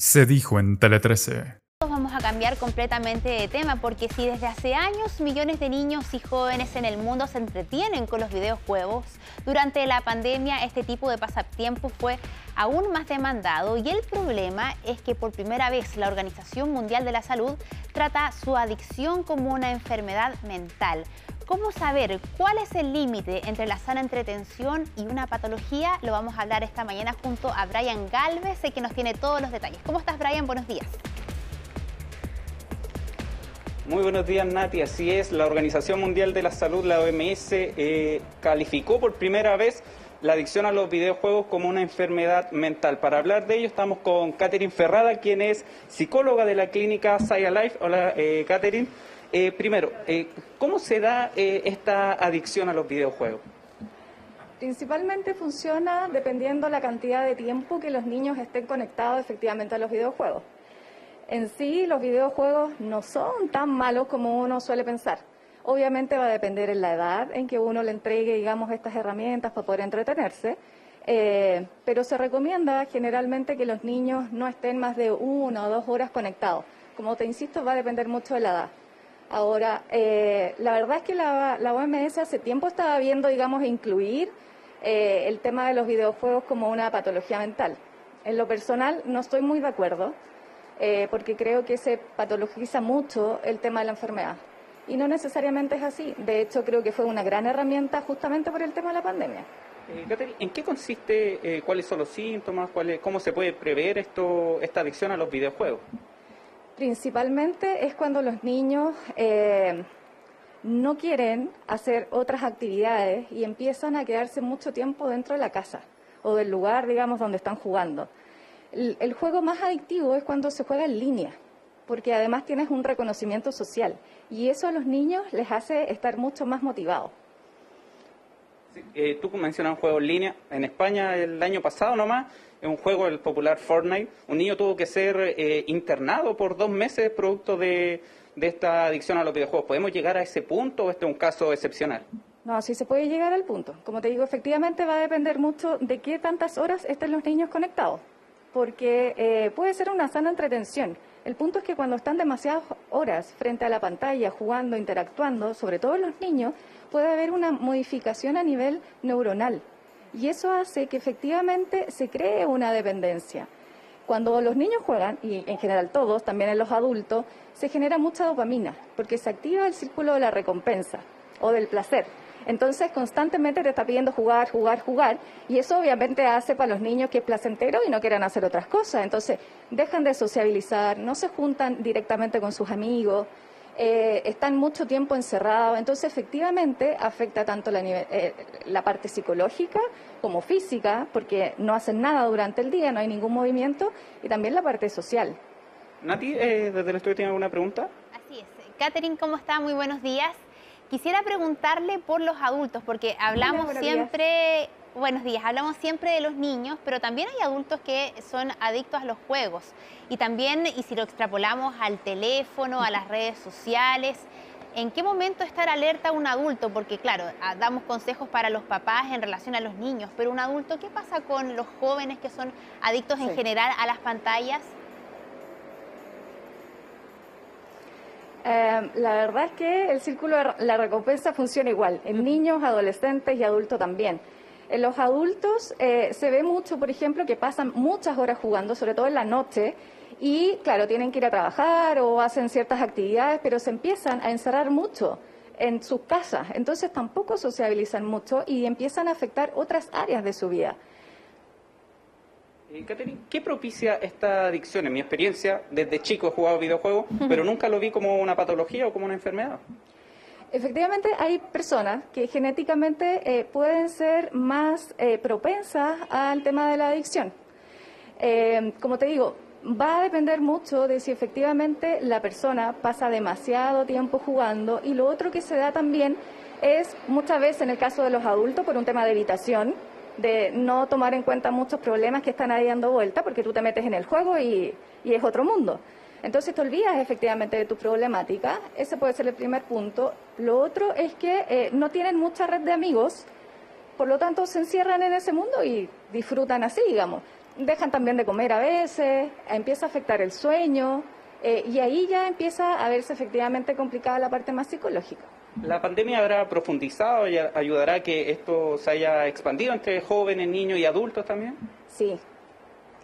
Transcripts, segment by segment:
se dijo en Tele 13. Vamos a cambiar completamente de tema porque si desde hace años millones de niños y jóvenes en el mundo se entretienen con los videojuegos, durante la pandemia este tipo de pasatiempo fue aún más demandado y el problema es que por primera vez la Organización Mundial de la Salud trata su adicción como una enfermedad mental. ¿Cómo saber cuál es el límite entre la sana entretención y una patología? Lo vamos a hablar esta mañana junto a Brian Galvez, que nos tiene todos los detalles. ¿Cómo estás, Brian? Buenos días. Muy buenos días, Nati. Así es, la Organización Mundial de la Salud, la OMS, eh, calificó por primera vez la adicción a los videojuegos como una enfermedad mental. Para hablar de ello estamos con Catherine Ferrada, quien es psicóloga de la clínica Saya Life. Hola, eh, Catherine. Eh, primero, eh, ¿cómo se da eh, esta adicción a los videojuegos? Principalmente funciona dependiendo la cantidad de tiempo que los niños estén conectados efectivamente a los videojuegos. En sí, los videojuegos no son tan malos como uno suele pensar. Obviamente va a depender en la edad en que uno le entregue, digamos, estas herramientas para poder entretenerse, eh, pero se recomienda generalmente que los niños no estén más de una o dos horas conectados. Como te insisto, va a depender mucho de la edad. Ahora, eh, la verdad es que la, OMS hace tiempo estaba viendo, digamos, incluir eh, el tema de los videojuegos como una patología mental. En lo personal no estoy muy de acuerdo, eh, porque creo que se patologiza mucho el tema de la enfermedad. Y no necesariamente es así. De hecho, creo que fue una gran herramienta justamente por el tema de la pandemia. Eh, ¿En qué consiste, cuáles son los síntomas, cuál cómo se puede prever esto, esta adicción a los videojuegos? Principalmente es cuando los niños eh, no quieren hacer otras actividades y empiezan a quedarse mucho tiempo dentro de la casa o del lugar, digamos, donde están jugando. El, el juego más adictivo es cuando se juega en línea, porque además tienes un reconocimiento social y eso a los niños les hace estar mucho más motivados. Eh, tú mencionas un juego en línea. En España el año pasado nomás, un juego, el popular Fortnite, un niño tuvo que ser eh, internado por dos meses producto de, esta adicción a los videojuegos. ¿Podemos llegar a ese punto o este es un caso excepcional? No, sí se puede llegar al punto. Como te digo, efectivamente va a depender mucho de qué tantas horas estén los niños conectados, porque eh, puede ser una sana entretención. El punto es que cuando están demasiadas horas frente a la pantalla, jugando, interactuando, sobre todo los niños, puede haber una modificación a nivel neuronal. Y eso hace que efectivamente se cree una dependencia. Cuando los niños juegan, y en general todos, también en los adultos, se genera mucha dopamina, porque se activa el círculo de la recompensa o del placer. Entonces constantemente te está pidiendo jugar, jugar, jugar, y eso obviamente hace para los niños que es placentero y no quieran hacer otras cosas. Entonces dejan de sociabilizar, no se juntan directamente con sus amigos, eh, están mucho tiempo encerrados, entonces efectivamente afecta tanto la, eh, la, parte psicológica como física, porque no hacen nada durante el día, no hay ningún movimiento, y también la parte social. Nati, eh, desde el estudio, ¿tiene alguna pregunta? Así es. Catherine, ¿cómo está? Muy buenos días. Quisiera preguntarle por los adultos, porque hablamos Hola, siempre... Días. Buenos días, hablamos siempre de los niños, pero también hay adultos que son adictos a los juegos. Y también, y si lo extrapolamos al teléfono, a las redes sociales, ¿en qué momento estar alerta un adulto? Porque claro, damos consejos para los papás en relación a los niños, pero un adulto, ¿qué pasa con los jóvenes que son adictos sí. en general a las pantallas? Eh, la verdad es que el círculo de la recompensa funciona igual, en niños, adolescentes y adultos también. En los adultos eh, se ve mucho, por ejemplo, que pasan muchas horas jugando, sobre todo en la noche, y claro, tienen que ir a trabajar o hacen ciertas actividades, pero se empiezan a encerrar mucho en sus casas, entonces tampoco sociabilizan mucho y empiezan a afectar otras áreas de su vida. Eh, Catherine, ¿qué propicia esta adicción? En mi experiencia, desde chico he jugado videojuegos, pero nunca lo vi como una patología o como una enfermedad. Efectivamente, hay personas que genéticamente eh, pueden ser más eh, propensas al tema de la adicción. Eh, como te digo, va a depender mucho de si efectivamente la persona pasa demasiado tiempo jugando y lo otro que se da también es muchas veces en el caso de los adultos por un tema de evitación, de no tomar en cuenta muchos problemas que están ahí dando vuelta porque tú te metes en el juego y, y es otro mundo. Entonces te olvidas efectivamente de tu problemática, ese puede ser el primer punto. Lo otro es que eh, no tienen mucha red de amigos, por lo tanto se encierran en ese mundo y disfrutan así, digamos. dejan también de comer a veces, empieza a afectar el sueño eh, y ahí ya empieza a verse efectivamente complicada la parte más psicológica. ¿La pandemia habrá profundizado y ayudará a que esto se haya expandido entre jóvenes, niños y adultos también? Sí,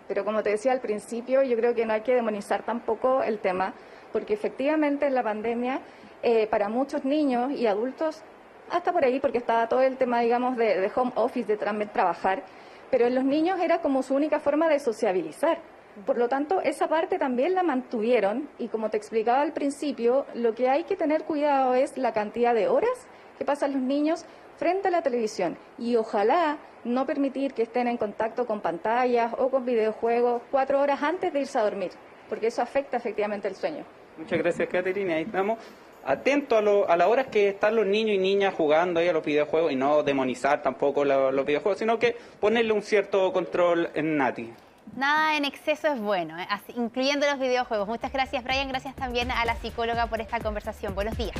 pero como te decía al principio, yo creo que no hay que demonizar tampoco el tema, porque efectivamente en la pandemia, eh, para muchos niños y adultos, hasta por ahí, porque estaba todo el tema, digamos, de, de home office, de trabajar, pero en los niños era como su única forma de sociabilizar. Por lo tanto, esa parte también la mantuvieron y como te explicaba al principio, lo que hay que tener cuidado es la cantidad de horas que pasan los niños frente a la televisión y ojalá no permitir que estén en contacto con pantallas o con videojuegos cuatro horas antes de irse a dormir, porque eso afecta efectivamente el sueño. Muchas gracias, Caterina. Ahí estamos atentos a, a las horas que están los niños y niñas jugando ahí a los videojuegos y no demonizar tampoco los videojuegos, sino que ponerle un cierto control en Nati. Nada en exceso es bueno, ¿eh? incluyendo los videojuegos. Muchas gracias, Brian. Gracias también a la psicóloga por esta conversación. Buenos días.